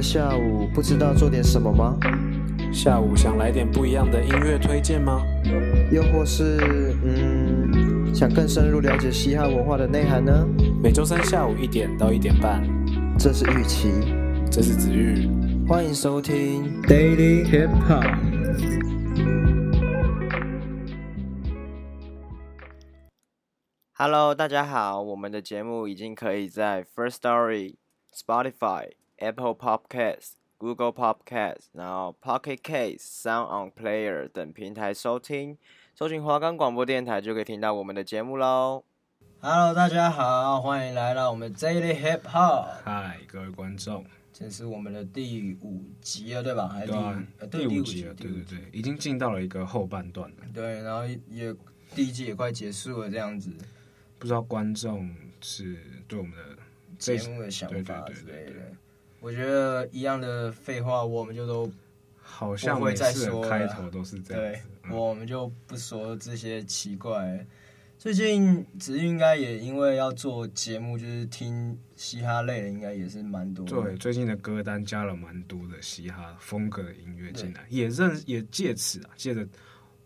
的下午，不知道做点什么吗？下午想来点不一样的音乐推荐吗？又或是，嗯，想更深入了解嘻哈文化的内涵呢？每周三下午一点到一点半，这是玉琪，这是子玉，欢迎收听 Daily Hip Hop。Hello，大家好，我们的节目已经可以在 First Story、Spotify。Apple Podcast、Google Podcast，然后 Pocket Cast、Sound On Player 等平台收听，搜寻华冈广播电台就可以听到我们的节目喽。Hello，大家好，欢迎来到我们 Daily Hip Hop。嗨，各位观众，这是我们的第五集了，对吧？还是第对、啊呃、第五集了？对对对，已经进到了一个后半段了。对，然后也第一季也快结束了，这样子。不知道观众是对我们的节目的想法之类的。对对对对对我觉得一样的废话，我们就都好像会再说。开头都是这样，对，我们就不说这些奇怪。最近子玉应该也因为要做节目，就是听嘻哈类的，应该也是蛮多。对，最近的歌单加了蛮多的嘻哈风格的音乐进来，也认也借此啊，借着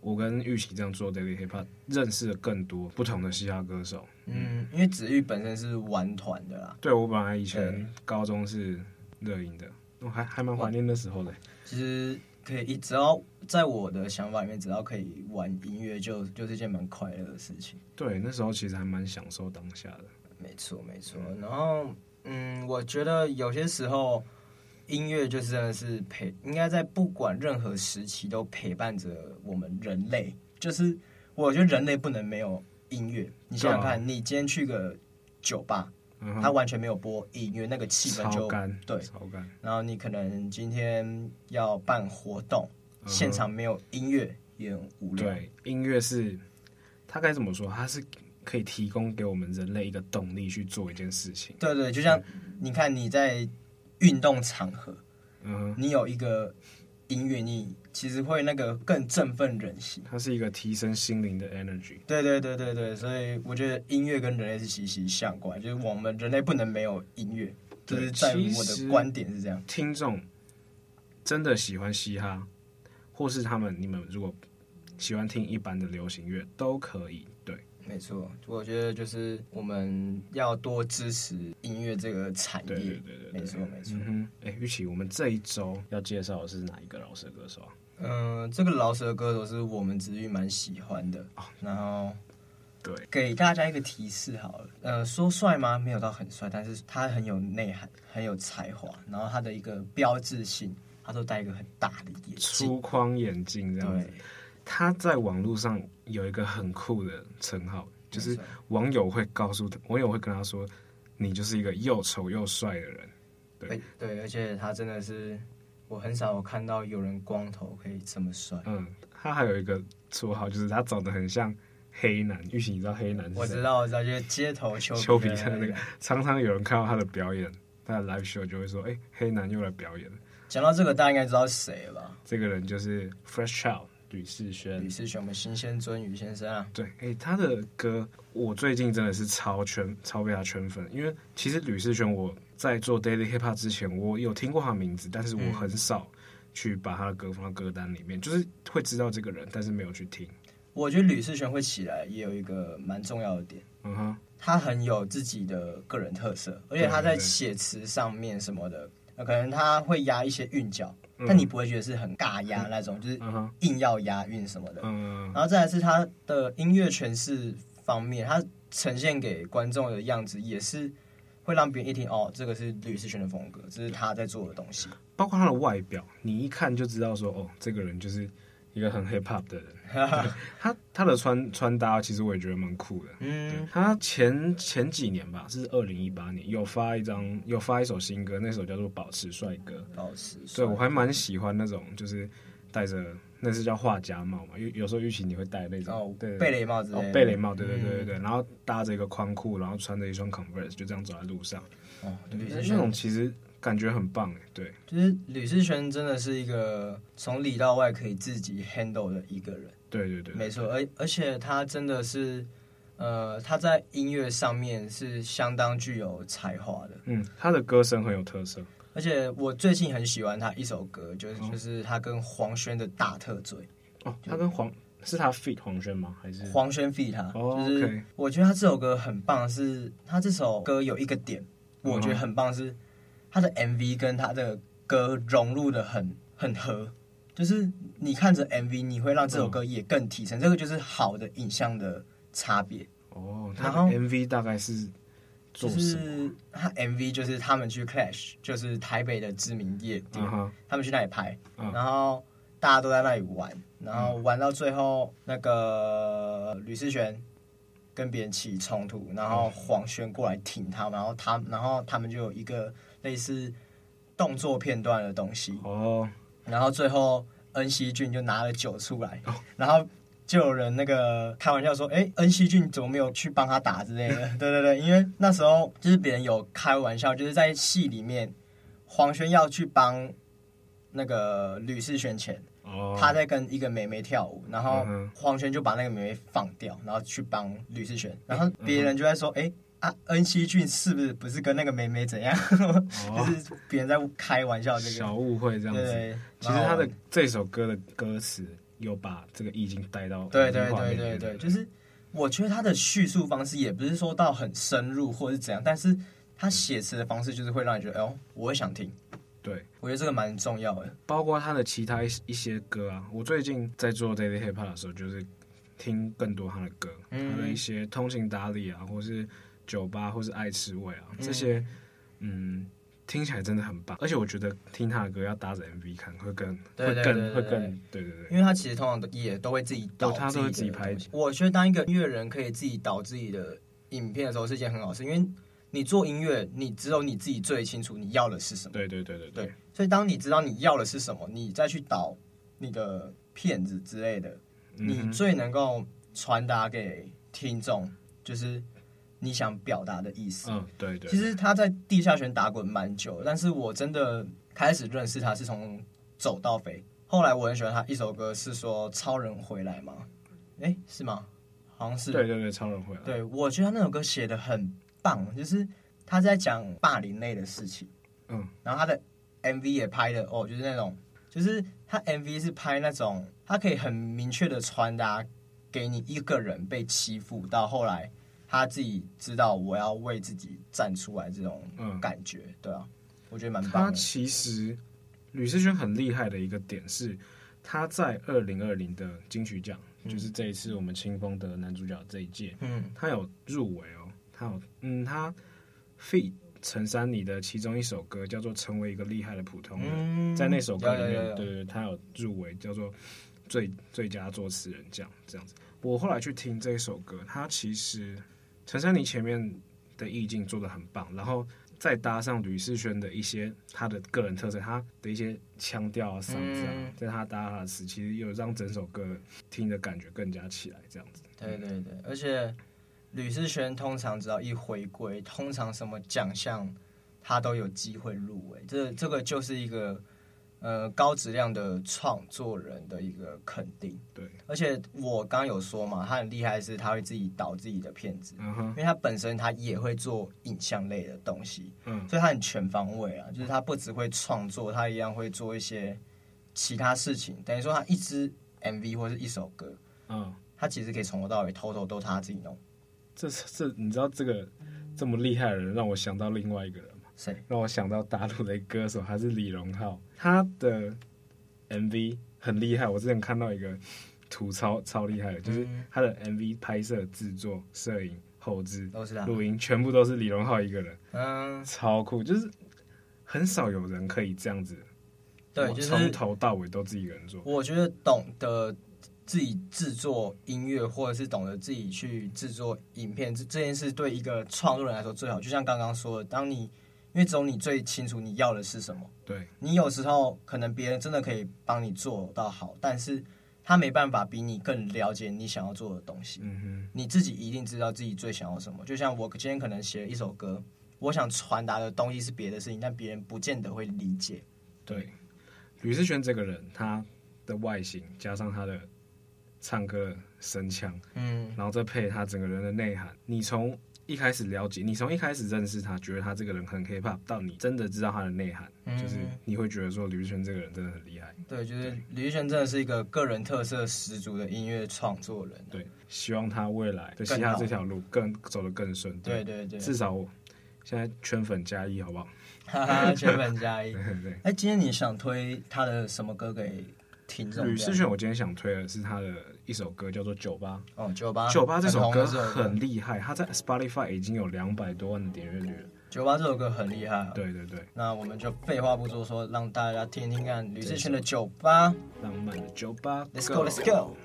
我跟玉琪这样做 Daily Hip Hop，认识了更多不同的嘻哈歌手。嗯，因为子玉本身是玩团的啦。对，我本来以前高中是。热音的，我还还蛮怀念那时候的。其实可以，只要在我的想法里面，只要可以玩音乐，就就是一件蛮快乐的事情。对，那时候其实还蛮享受当下的。没错，没错。然后，嗯，我觉得有些时候音乐就是真的是陪，应该在不管任何时期都陪伴着我们人类。就是我觉得人类不能没有音乐。你想想看，你今天去个酒吧。他完全没有播音乐，那个气氛就对。然后你可能今天要办活动，现场没有音乐也很无聊。对，音乐是，它该怎么说？它是可以提供给我们人类一个动力去做一件事情。对对，就像你看你在运动场合，嗯，你有一个。音乐，你其实会那个更振奋人心。它是一个提升心灵的 energy。对对对对对，所以我觉得音乐跟人类是息息相关，就是我们人类不能没有音乐。就是在我的观点是这样。听众真的喜欢嘻哈，或是他们你们如果喜欢听一般的流行乐，都可以。对。没错，我觉得就是我们要多支持音乐这个产业。对对对对，没错没错。嗯哎，玉琪，我们这一周要介绍的是哪一个饶舌歌手啊？嗯、呃，这个饶舌歌手是我们子玉蛮喜欢的。哦、然后，对，给大家一个提示好了。呃，说帅吗？没有到很帅，但是他很有内涵，很有才华。然后他的一个标志性，他都戴一个很大的眼镜，粗框眼镜这样子。他在网络上有一个很酷的称号，就是网友会告诉他，网友会跟他说：“你就是一个又丑又帅的人。”对对，而且他真的是我很少有看到有人光头可以这么帅。嗯，他还有一个绰号，就是他长得很像黑男。玉玺，你知道黑男是？我知道，我知道，就是街头 丘丘比特那个。常常有人看到他的表演，他的 live show 就会说：“哎、欸，黑男又来表演了。”讲到这个，大家应该知道是谁了吧？这个人就是 Fresh Child。吕士轩，吕士轩，我们新鲜尊宇先生啊。对，哎、欸，他的歌我最近真的是超圈，超被他圈粉。因为其实吕士轩我在做 Daily Hip Hop 之前，我有听过他名字，但是我很少去把他的歌放到歌单里面，就是会知道这个人，但是没有去听。我觉得吕士轩会起来也有一个蛮重要的点，嗯哼，他很有自己的个人特色，而且他在写词上面什么的，可能他会押一些韵脚。但你不会觉得是很尬押那种，就是硬要押韵什么的。然后再来是他的音乐诠释方面，他呈现给观众的样子也是会让别人一听哦，这个是吕士轩的风格，这是他在做的东西。包括他的外表，你一看就知道说哦，这个人就是一个很 hip hop 的人。他他的穿穿搭其实我也觉得蛮酷的。嗯，他前前几年吧，是二零一八年有发一张有发一首新歌，那首叫做《保持帅哥》。保持。对，我还蛮喜欢那种，就是戴着那是叫画家帽嘛，有有时候玉琪你会戴那种哦，对，贝雷帽子。哦，贝雷帽，对对对对对，然后搭着一个宽裤，然后穿着一双 Converse，就这样走在路上。哦，那种其实。感觉很棒哎，对，就是吕士轩真的是一个从里到外可以自己 handle 的一个人，对对对，没错，而而且他真的是，呃，他在音乐上面是相当具有才华的，嗯，他的歌声很有特色，而且我最近很喜欢他一首歌，就是、哦、就是他跟黄轩的大特嘴，哦，他跟黄是他 feat 黄轩吗？还是？黄轩 feat 他？哦，就是我觉得他这首歌很棒，是他这首歌有一个点，我觉得很棒是。他的 MV 跟他的歌融入的很很合，就是你看着 MV，你会让这首歌也更提升。嗯、这个就是好的影像的差别。哦，然后 MV 大概是就是他 MV 就是他们去 Clash，就是台北的知名夜店，嗯、他们去那里拍，嗯、然后大家都在那里玩，然后玩到最后，那个吕思璇跟别人起冲突，然后黄轩过来挺他，然后他，然后他们就有一个。类似动作片段的东西。哦，然后最后恩熙俊就拿了酒出来，然后就有人那个开玩笑说：“哎，恩熙俊怎么没有去帮他打之类的？” 对对对，因为那时候就是别人有开玩笑，就是在戏里面黄轩要去帮那个吕士轩前，他在跟一个妹妹跳舞，然后黄轩就把那个妹妹放掉，然后去帮吕士轩，然后别人就在说：“哎。”啊，恩熙俊是不是不是跟那个妹妹怎样？哦、就是别人在开玩笑，这个小误会这样子。其实他的这首歌的歌词有把这个意境带到对对对对对，就是我觉得他的叙述方式也不是说到很深入或是怎样，但是他写词的方式就是会让你觉得，哎呦，我会想听。对，我觉得这个蛮重要的。包括他的其他一一些歌啊，我最近在做 Daily Hip Hop 的时候，就是听更多他的歌，嗯、他的一些通情达理啊，或是。酒吧或是爱吃味啊，这些嗯听起来真的很棒，而且我觉得听他的歌要搭着 MV 看会更会更会更对对对，因为他其实通常也都会自己导，他都会自己拍。我觉得当一个音乐人可以自己导自己的影片的时候是一件很好事，因为你做音乐，你只有你自己最清楚你要的是什么。对对对对对，所以当你知道你要的是什么，你再去导你的片子之类的，你最能够传达给听众就是。你想表达的意思，嗯，对对。其实他在地下圈打滚蛮久，但是我真的开始认识他是从走到飞。后来我很喜欢他一首歌，是说超人回来吗？哎，是吗？好像是。对对对，超人回来。对，我觉得他那首歌写的很棒，就是他在讲霸凌类的事情。嗯。然后他的 MV 也拍的哦，就是那种，就是他 MV 是拍那种，他可以很明确的传达给你一个人被欺负到后来。他自己知道我要为自己站出来这种感觉，嗯、对啊，我觉得蛮棒的。他其实吕思萱很厉害的一个点是，他在二零二零的金曲奖，嗯、就是这一次我们清风的男主角这一届，嗯，他有入围哦，他有，嗯，他 feat 陈珊妮的其中一首歌叫做《成为一个厉害的普通人》，嗯、在那首歌里面，对对对，他有入围，叫做最最佳作词人奖这样子。我后来去听这一首歌，他其实。陈珊妮前面的意境做的很棒，然后再搭上吕士轩的一些他的个人特色，他的一些腔调啊、嗓子啊，在、嗯、他搭他的词，其实有让整首歌听的感觉更加起来，这样子。对对对，而且吕士轩通常只要一回归，通常什么奖项他都有机会入围，这这个就是一个。呃，高质量的创作人的一个肯定，对。而且我刚刚有说嘛，他很厉害，是他会自己导自己的片子，嗯哼。因为他本身他也会做影像类的东西，嗯。所以他很全方位啊，就是他不只会创作，他一样会做一些其他事情。等于说他一支 MV 或是一首歌，嗯，他其实可以从头到尾，偷偷都他自己弄。这这，你知道这个这么厉害的人，让我想到另外一个人。谁让我想到大陆的歌手，还是李荣浩，他的 MV 很厉害。我之前看到一个图超超厉害的，就是他的 MV 拍摄、制作、摄影、后制、录音，全部都是李荣浩一个人。嗯，超酷，就是很少有人可以这样子对，就是从头到尾都自己一个人做。我觉得懂得自己制作音乐，或者是懂得自己去制作影片，这这件事对一个创作人来说最好。就像刚刚说的，当你因为只有你最清楚你要的是什么。对，你有时候可能别人真的可以帮你做到好，但是他没办法比你更了解你想要做的东西。嗯哼，你自己一定知道自己最想要什么。就像我今天可能写了一首歌，我想传达的东西是别的事情，但别人不见得会理解。对。吕士轩这个人，他的外形加上他的唱歌声腔，嗯，然后再配他整个人的内涵，你从一开始了解，你从一开始认识他，觉得他这个人很 K-pop，到你真的知道他的内涵，嗯，就是你会觉得说李宇轩这个人真的很厉害。对，就是李宇轩真的是一个个人特色十足的音乐创作人。对，希望他未来的其他这条路更走得更顺。对对对，至少我现在圈粉加一，好不好？哈哈，圈粉加一。对 对。哎，今天你想推他的什么歌给吕思璇，我今天想推的是他的一首歌，叫做《酒吧》。哦，酒吧。酒吧这首歌很厉害，他在 Spotify 已经有两百多万的点阅率了。酒吧这首歌很厉害。对对对。那我们就废话不多说，让大家听听看吕思璇的《酒吧》。浪漫的酒吧，Let's go，Let's go。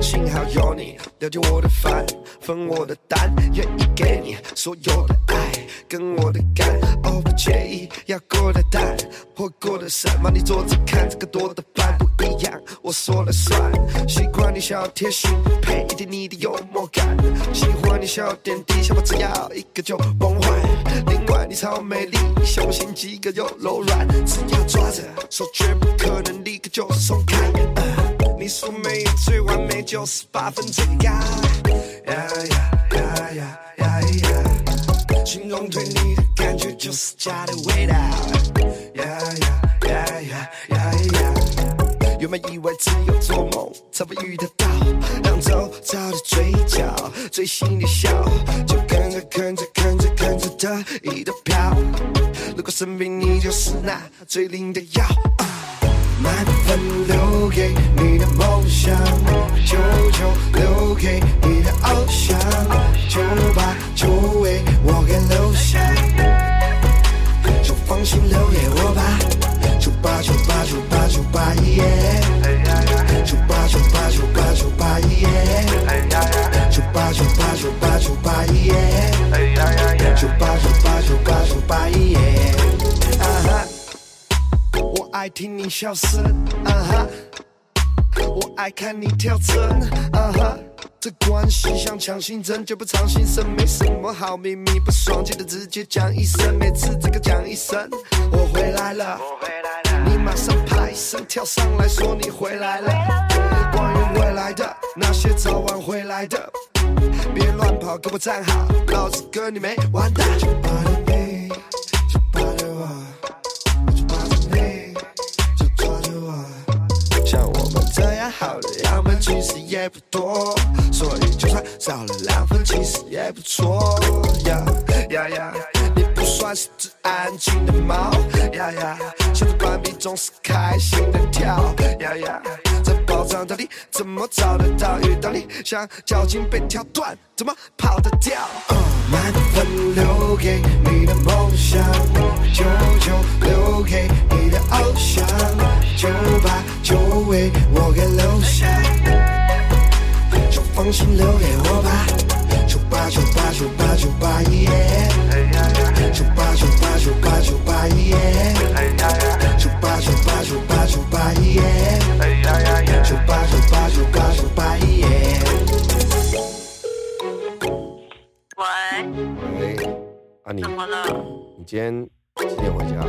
幸好有你了解我的烦，分我的担，愿意给你所有的爱，跟我的肝。哦，不介意要过得淡或过得散，帮你坐着看这个多的饭不一样，我说了算。习惯你小贴心，配一点你的幽默感，喜欢你小点滴，想法只要一个就崩坏。另外你超美丽，像我心机个又柔软，只要抓着手，绝不可能立刻就松开。你说没有最完美，就是八分最高。呀呀呀呀呀呀！形容对你的感觉就是家的味道。呀呀呀呀呀呀！原本以为只有做梦才会遇得到，让周遭的嘴角最心里笑，就跟着跟着跟着跟着得意的飘。如果生病，你就是那最灵的药。满分留给你笑声，啊哈！我爱看你跳针，啊哈！这关系像强心针，就不藏心声，没什么好秘密，不爽记得直接讲一声，每次这个讲一声，我回来了，我回来了，你马上爬一声跳上来说你回来了，关于未来的那些早晚回来的，别乱跑，给我站好，老子跟你没完的。其实也不多，所以就算少了两分，其实也不错。呀呀呀，你不算是只安静的猫。呀呀，想着关闭总是开心的跳。呀呀，这宝藏到底怎么找得到？遇到你像脚筋被挑断，怎么跑得掉？满分留给你的梦想，九九留给你的偶像，九八九为我给留下，就放心留给我吧，九八九八九八九八耶，九八九八九八九八耶，喂。喂。啊你。怎么了？你今天几点回家？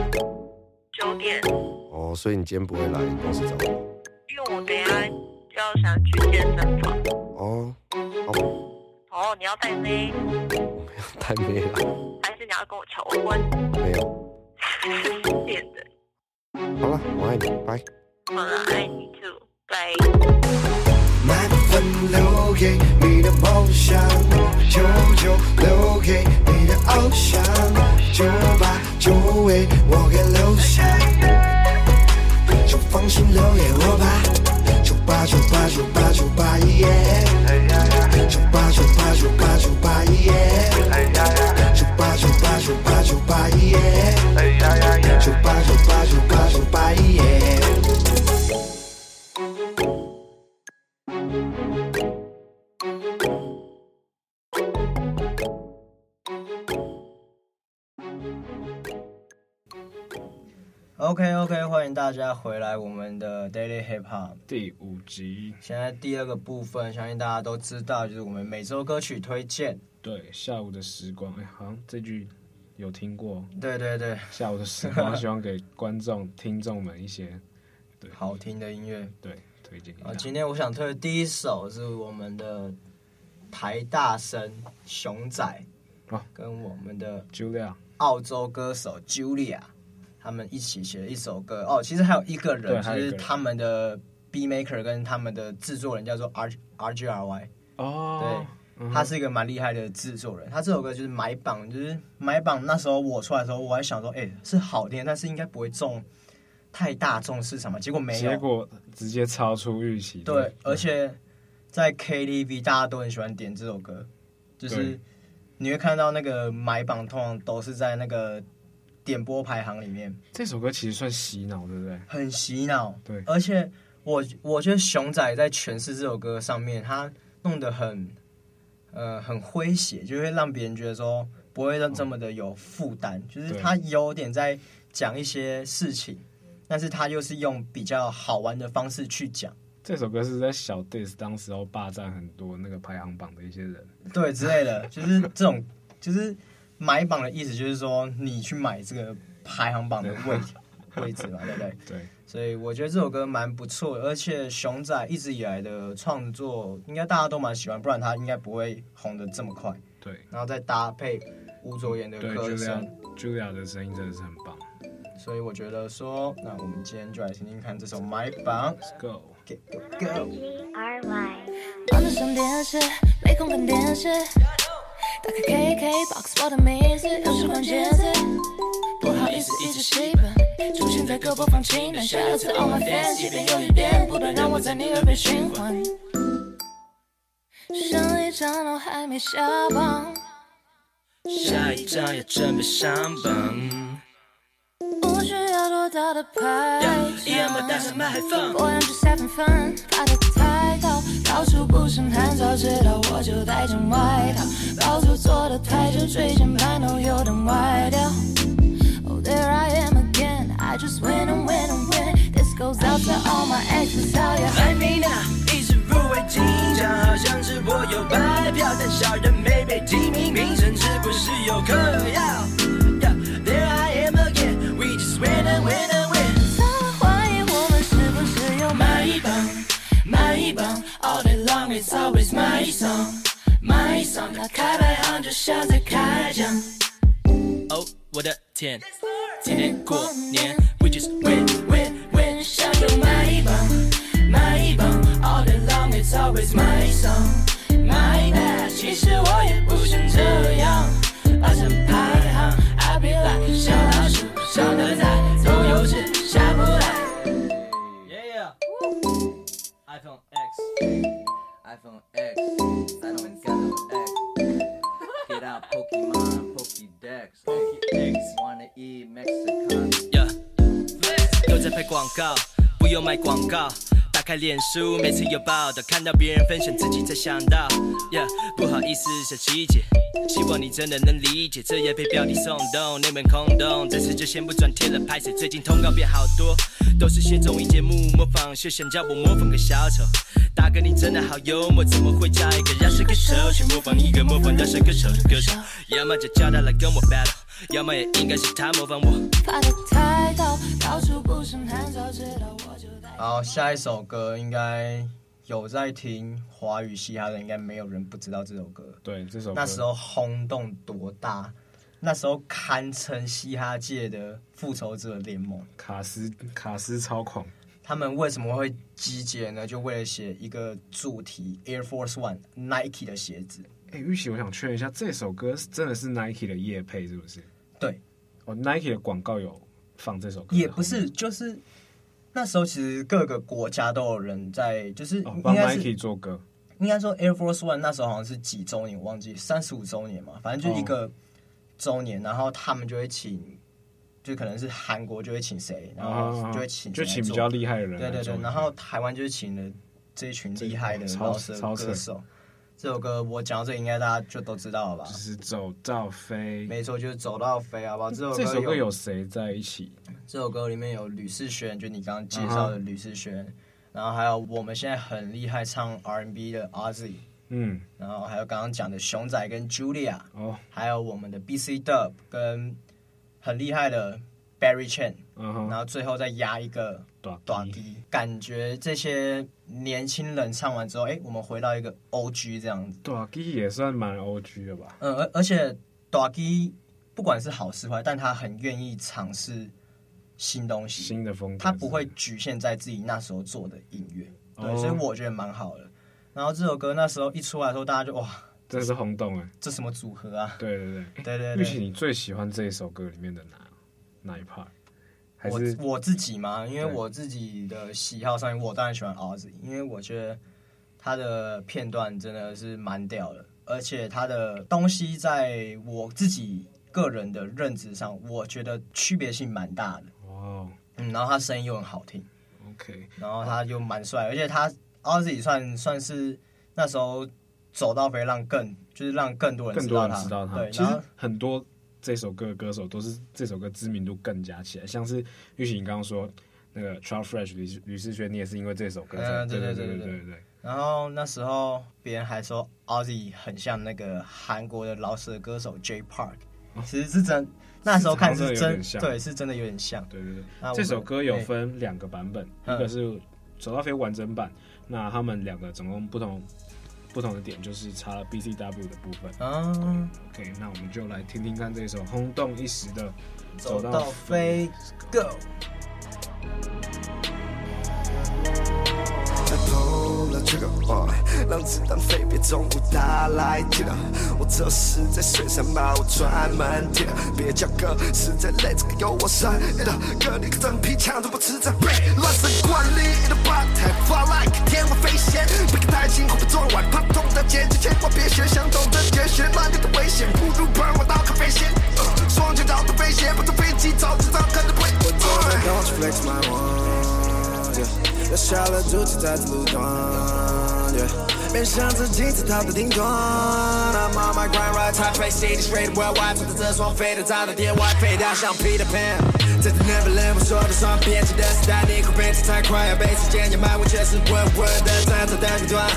九点。哦，所以你今天不会来公司找我。因为我等下就要想去健身房。哦，好。哦，你要带妹？我没有带妹了。还是你要跟我求婚？没有。是变的。好了，我爱你，拜。好了，爱你 too，拜。满分留给你的梦想，九九留给你的偶像，九八就为我给留下。就放心留给我吧，九八九八九八九八耶，OK OK，欢迎大家回来我们的 Daily Hip Hop 第五集。现在第二个部分，相信大家都知道，就是我们每周歌曲推荐。对，下午的时光，哎，好像这句有听过。对对对，下午的时光，希望给观众、听众们一些对好听的音乐。对，推荐。啊，今天我想推的第一首是我们的台大生熊仔，啊跟我们的 Julia，澳洲歌手 Julia，他们一起写了一首歌。哦，其实还有一个人，就是他们的 B Maker 跟他们的制作人叫做 R R G R Y。哦，对。他是一个蛮厉害的制作人，他这首歌就是买榜，就是买榜。那时候我出来的时候，我还想说，哎、欸，是好听，但是应该不会中太大众市场嘛。结果没有，结果直接超出预期。对，对，而且在 KTV 大家都很喜欢点这首歌，就是你会看到那个买榜通常都是在那个点播排行里面。这首歌其实算洗脑，对不对？很洗脑，对。而且我我觉得熊仔在诠释这首歌上面，他弄得很。呃，很诙谐，就会让别人觉得说不会让这么的有负担，哦，就是他有点在讲一些事情，但是他又是用比较好玩的方式去讲。这首歌是在小 diss 当时候霸占很多那个排行榜的一些人，对之类的，就是这种，就是买榜的意思，就是说你去买这个排行榜的位置。位置嘛，对不对？对，所以我觉得这首歌蛮不错的，而且熊仔一直以来的创作，应该大家都蛮喜欢，不然他应该不会红得这么快。对，然后再搭配吴卓言的歌声，Julia 的声音真的是很棒。所以我觉得说，那我们今天就来听听看这首《买榜》。Let's go, get go. Go. 不好意思，一直戏本出现在各播放清单。下了次 All My Fans，一遍又一遍，不断让我在你耳边循环。上一张都还没下榜，下一张也准备上榜。不需要多大的排场，一样把大声麦克风，我两只三分分，爬得太高，到处不胜寒。早知道我就带件外套，包租坐得太久，椎间盘都有点歪掉。There I am again, I just win and win and win. This goes out to all my exes, how you like me now? 一直入围金奖，好像是我有白票，但小人没被提名，名声是不是有嗑 always my song, my song。打开排行就像在开奖。哦，我的天！天天过年，We just win win win，想要买一棒，买一棒，All day long it's always my song，My bad，其实我也不想这样，霸占排行，I be like 小老鼠，小的菜，都有吃，下不来。Yeah，iPhone X，iPhone 都在拍广告，不用卖广告。打开脸书，每次有报道，看到别人分享，自己才想到。Yeah，不好意思，小七姐，希望你真的能理解。这也被标题送动，内门空洞，这次就先不转贴了。拍摄，最近通告变好多，都是些综艺节目模仿秀，想叫我模仿个小丑。大哥，你真的好幽默，怎么会叫一个饶舌歌手去模仿一个模仿饶舌歌手的歌手？要么就叫他来跟我 battle。要么也应该是他模仿我。好，下一首歌应该有在听华语嘻哈的，应该没有人不知道这首歌。对，这首歌那时候轰动多大？那时候堪称嘻哈界的复仇者联盟。卡斯卡斯超狂，他们为什么会集结呢？就为了写一个主题，Air Force One Nike 的鞋子。哎，玉琪，我想确认一下，这首歌是真的是 Nike 的夜配，是不是？对，哦，Nike 的广告有放这首歌，也不是，就是那时候其实各个国家都有人在，就是帮 Nike 做歌。应该说 Air Force One 那时候好像是几周年，我忘记三十五周年嘛，反正就一个周年，然后他们就会请，就可能是韩国就会请谁，然后就会请就请比较厉害的人，对对对，然后台湾就是请了这一群厉害的饶舌歌手。这首歌我讲到这应该大家就都知道了吧？就是走到飞，没错，就是走到飞，好不好？这首歌这首歌有谁在一起？这首歌里面有吕士轩，就你刚刚介绍的吕士轩，uh huh. 然后还有我们现在很厉害唱 R&B 的 Ozzy，嗯，然后还有刚刚讲的熊仔跟 Julia，哦，oh. 还有我们的 BC Dub 跟很厉害的 Barry Chen，嗯哼，然后最后再压一个。短笛，感觉这些年轻人唱完之后，哎，我们回到一个 O G 这样子。短笛也算蛮 O G 的吧？嗯，而而且短笛不管是好是坏，但他很愿意尝试新东西、新的风格，他不会局限在自己那时候做的音乐。对，所以我觉得蛮好的。然后这首歌那时候一出来的时候，大家就哇，真的是轰动哎！这什么组合啊？对对对对对。玉玺，你最喜欢这一首歌里面的哪哪一 part？我我自己嘛，因为我自己的喜好上面，我当然喜欢 Ozzy，因为我觉得他的片段真的是蛮屌的，而且他的东西在我自己个人的认知上，我觉得区别性蛮大的。哦，嗯，然后他声音又很好听，OK，然后他又蛮帅，而且他 Ozzy 算算是那时候走到飞让更就是让更多人知道他，知道他，对，其实很多。这首歌的歌手都是这首歌知名度更加起来，像是玉玺，你刚刚说那个 Trout Fresh 吕吕士轩，你也是因为这首歌。嗯，对对对对对对，对。然后那时候别人还说 Ozzy 很像那个韩国的老舍歌手 Jay Park，其实是真，那时候看是真，对，是真的有点像。对对对。这首歌有分两个版本，一个是走到飞完整版，那他们两个总共不同。不同的点就是差了 B C W 的部分。嗯，OK，那我们就来听听看这首轰动一时的《走到飞》，Go。这个哦，让子弹飞，别中午打来记得，我这是在水上把我专门贴，别叫哥实在累，这个有我深的哥，你个真皮枪都不吃这背，乱神惯例的八台 fly like 天外飞仙，别看太轻，会被撞歪，怕痛的结局，千万别学，相同的绝学，乱流的危险，不如帮我倒咖啡先，双脚着的飞鞋，不坐飞机，早知道可能会我做。Don't you flex my one？要下了主气在这路段，别想自己在逃的顶端。I'm on my grind right Taipei City straight worldwide，坐在这双飞的炸的天外飞掉像 Peter Pan，在这 Neverland 我说的算编辑的时代，你会变得太快，要被时间掩埋，我却是稳稳的站在单端。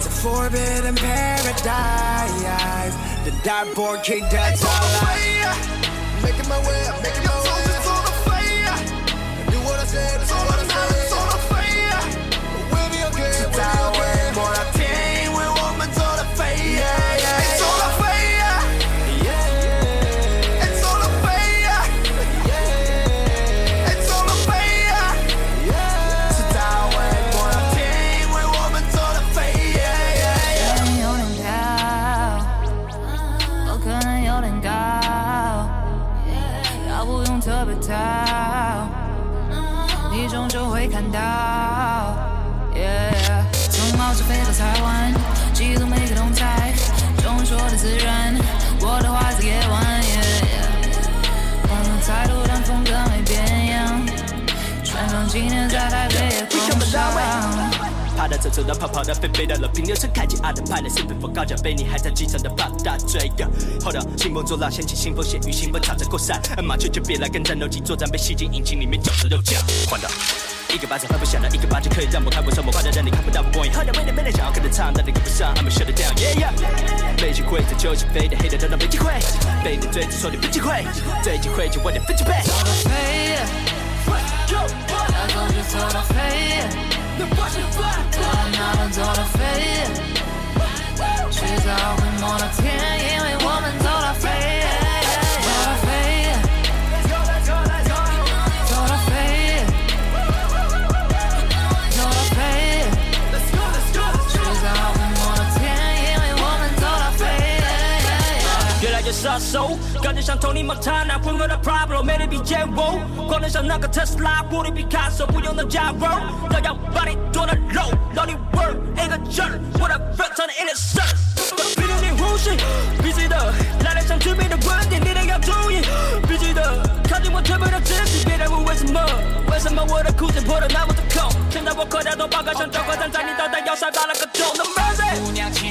在 Forbidden Paradise，the dark king that's all I making my way 你终究会看到。从帽子飞到台湾，记录每个动态，众说的自然，我的花在夜晚。换了太多，但风格没变样，穿上纪念在台北也狂上。走走的跑跑的飞飞的，冷冰流车开进阿德派的身份风高脚杯，你还在机场的放大嘴。Hold up，兴风作浪掀起腥风血雨，兴奋朝着扩散。麻雀就别来跟战斗机作战，被吸进引擎里面绞着肉酱。换到一个巴掌拍不响的，一个巴掌可以让我看不上，我快的让你看不到。我 point，喝点没点没点想要跟着唱，但你跟不上，I'ma shut it down。Yeah yeah，没机会在球场飞的黑的都当没机会，被你追着说你没机会，这机会就我点分几倍。走到飞，要走就走到飞。走到哪都走到飞，迟早会摸到天，因为我们走到飞。杀手，感觉像 Tony Montana，混合的 Pablo 魅力比剑舞，狂得像那个特斯拉，玻璃比卡索不用的加热，都要把你剁了肉，让你 work 一个劲儿，我的 friend 唱的 innocent，逼着你呼吸，必须的，来点像致命的观点，你得要注意，必须的，靠近我腿部的肢体，别再问为什么，为什么我的裤子破的那么的口，现在我口袋都爆开，像交关站在你脑袋要塞爆了个洞，No mercy。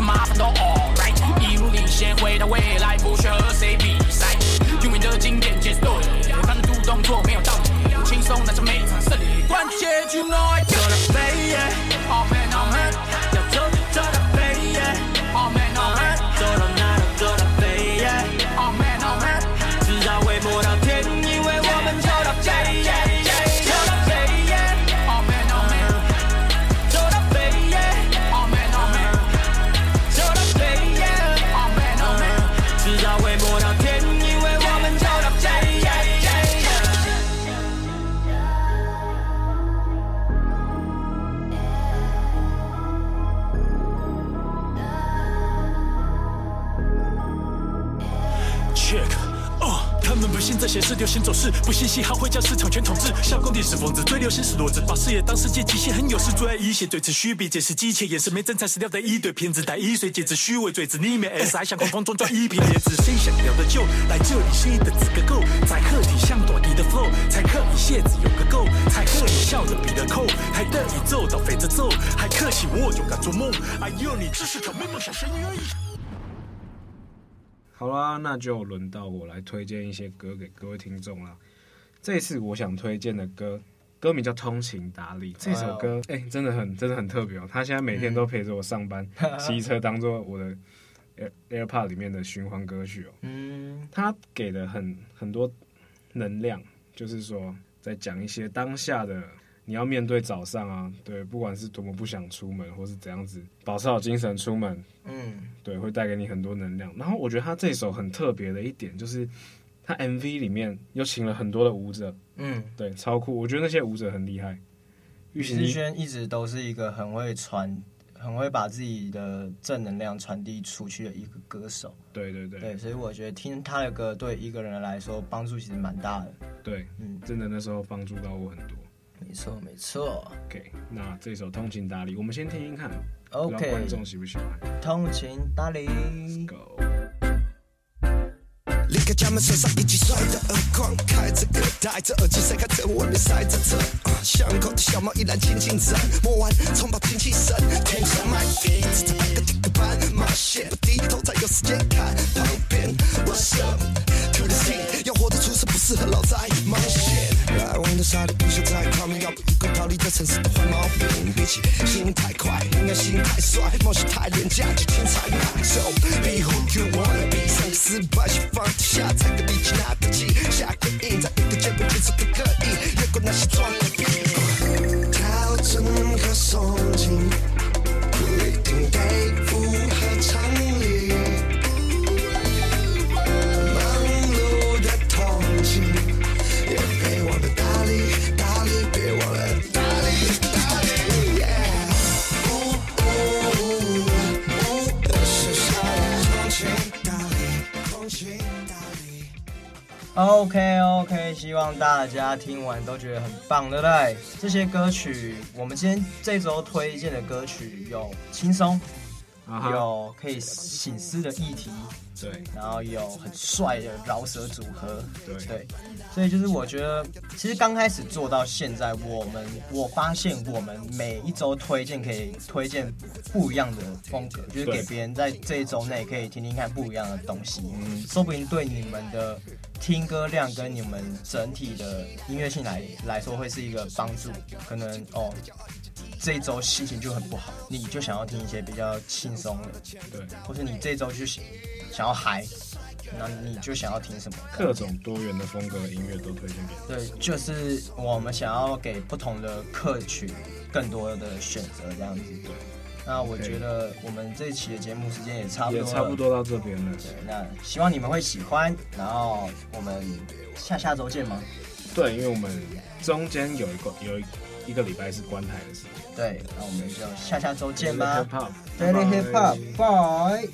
行是骡子，把事业当世界极限，很有事最爱一些，对此虚比，这是机械，也是没真材实料的一堆骗子，带一岁戒指虚伪嘴子，里面 S 还想空空中转一片叶子，谁想要的就来这里，谁的资格够？在课题像短笛的 flow，才可以鞋子有个够，才可以笑着比的扣，还得以走到飞着走，还可惜我就敢做梦，哎呦，你只是条没梦想生而已。好啦，那就轮到我来推荐一些歌给各位听众啦。这次我想推荐的歌，歌名叫《通情达理》。这首歌，哎、欸，真的很，真的很特别哦。他现在每天都陪着我上班，骑、嗯、车当做我的 Air AirPod 里面的循环歌曲哦。嗯，他给的很很多能量，就是说在讲一些当下的。你要面对早上啊，对，不管是多么不想出门，或是怎样子，保持好精神出门，嗯，对，会带给你很多能量。然后我觉得他这首很特别的一点，就是他 MV 里面又请了很多的舞者，嗯，对，超酷。我觉得那些舞者很厉害。李志轩一直都是一个很会传、很会把自己的正能量传递出去的一个歌手。对对对，对，所以我觉得听他的歌对一个人来说帮助其实蛮大的。对，嗯，真的那时候帮助到我很多。没错，没错。OK，那这首《通情达理》，我们先听听看。OK，观众喜不喜欢？通情达理，Go。开家门，手上一记帅的耳光，开着歌，戴着耳机，谁开车外面塞着车。巷口的小猫依然静静站，摸完葱爆精气神，天上买飞，只差半个顶个班，冒险不低头才有时间看旁边。What's up to the scene？要活得出色，不适合老在冒险。来玩的傻的不想再靠命，要不一个逃离这城市的坏毛病。比起心太快，应该心太帅，冒险太廉价，就精彩那种。Be who you wanna be，上个失败望大家听完都觉得很棒，对不对？这些歌曲，我们今天这周推荐的歌曲有轻松，uh-huh. 有可以醒思的议题。对，然后有很帅的饶舌组合，对。对，所以就是我觉得，其实刚开始做到现在，我们我发现我们每一周推荐可以推荐不一样的风格，就是给别人在这一周内可以听听看不一样的东西，嗯，说不定对你们的听歌量跟你们整体的音乐性来来说会是一个帮助，可能哦。这一周心情就很不好，你就想要听一些比较轻松的，对，或是你这一周就想想要嗨，那你就想要听什么？各种多元的风格的音乐都推荐给你。对，就是我们想要给不同的客群更多的选择，这样子。对，那我觉得我们这一期的节目时间也差不多，也差不多到这边了。对，那希望你们会喜欢，然后我们下下周见吗？对，因为我们中间有一个有一一个礼拜是关台的时间。对，那我们就下下周见吧。Daily Hip Hip Hop，Bye。